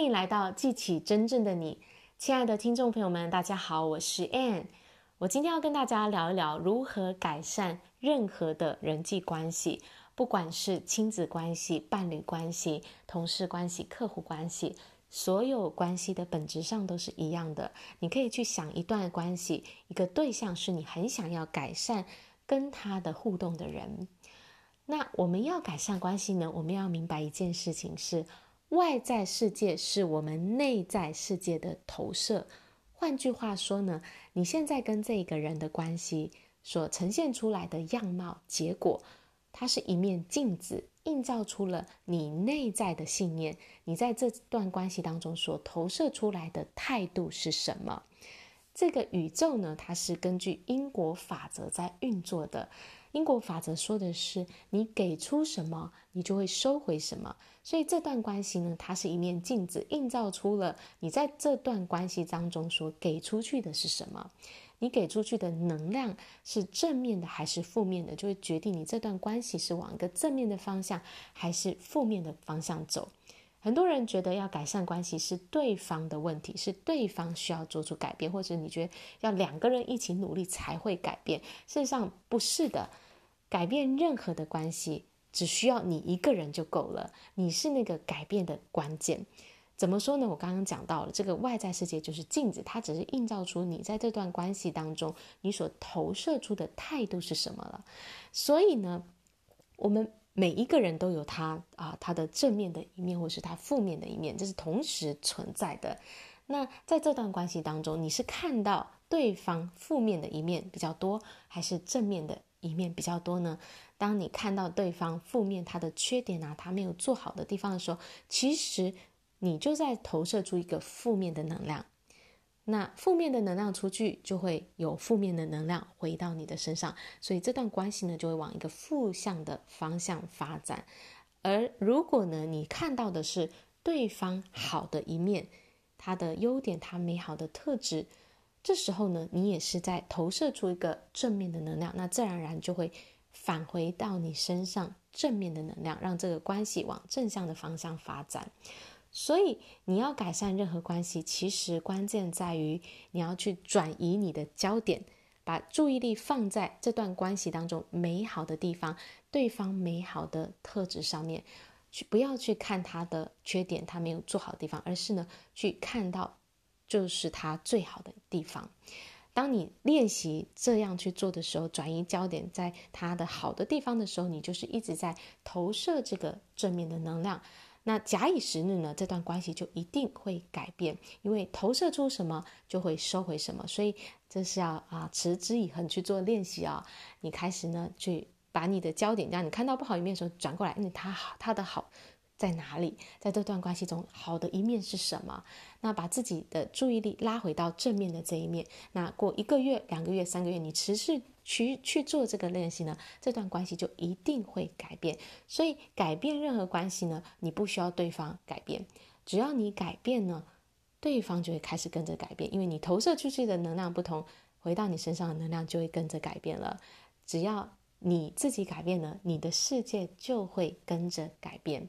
欢迎来到记起真正的你，亲爱的听众朋友们，大家好，我是 Ann。我今天要跟大家聊一聊如何改善任何的人际关系，不管是亲子关系、伴侣关系、同事关系、客户关系，所有关系的本质上都是一样的。你可以去想一段关系，一个对象是你很想要改善跟他的互动的人。那我们要改善关系呢？我们要明白一件事情是。外在世界是我们内在世界的投射。换句话说呢，你现在跟这个人的关系所呈现出来的样貌、结果，它是一面镜子，映照出了你内在的信念。你在这段关系当中所投射出来的态度是什么？这个宇宙呢，它是根据因果法则在运作的。因果法则说的是，你给出什么，你就会收回什么。所以这段关系呢，它是一面镜子，映照出了你在这段关系当中所给出去的是什么。你给出去的能量是正面的还是负面的，就会决定你这段关系是往一个正面的方向还是负面的方向走。很多人觉得要改善关系是对方的问题，是对方需要做出改变，或者你觉得要两个人一起努力才会改变。事实上不是的，改变任何的关系只需要你一个人就够了，你是那个改变的关键。怎么说呢？我刚刚讲到了，这个外在世界就是镜子，它只是映照出你在这段关系当中你所投射出的态度是什么了。所以呢，我们。每一个人都有他啊，他的正面的一面，或是他负面的一面，这是同时存在的。那在这段关系当中，你是看到对方负面的一面比较多，还是正面的一面比较多呢？当你看到对方负面他的缺点啊，他没有做好的地方的时候，其实你就在投射出一个负面的能量。那负面的能量出去，就会有负面的能量回到你的身上，所以这段关系呢，就会往一个负向的方向发展。而如果呢，你看到的是对方好的一面，他的优点，他美好的特质，这时候呢，你也是在投射出一个正面的能量，那自然而然就会返回到你身上正面的能量，让这个关系往正向的方向发展。所以，你要改善任何关系，其实关键在于你要去转移你的焦点，把注意力放在这段关系当中美好的地方，对方美好的特质上面，去不要去看他的缺点，他没有做好的地方，而是呢，去看到就是他最好的地方。当你练习这样去做的时候，转移焦点在他的好的地方的时候，你就是一直在投射这个正面的能量。那假以时日呢，这段关系就一定会改变，因为投射出什么就会收回什么，所以这是要啊持之以恒去做练习啊、你开始呢，去把你的焦点，让你看到不好一面的时候转过来，那他好，他的好在哪里？在这段关系中，好的一面是什么？那把自己的注意力拉回到正面的这一面。那过一个月、两个月、三个月，你持续。去去做这个练习呢，这段关系就一定会改变。所以改变任何关系呢，你不需要对方改变，只要你改变呢，对方就会开始跟着改变。因为你投射出去的能量不同，回到你身上的能量就会跟着改变了。只要你自己改变了，你的世界就会跟着改变。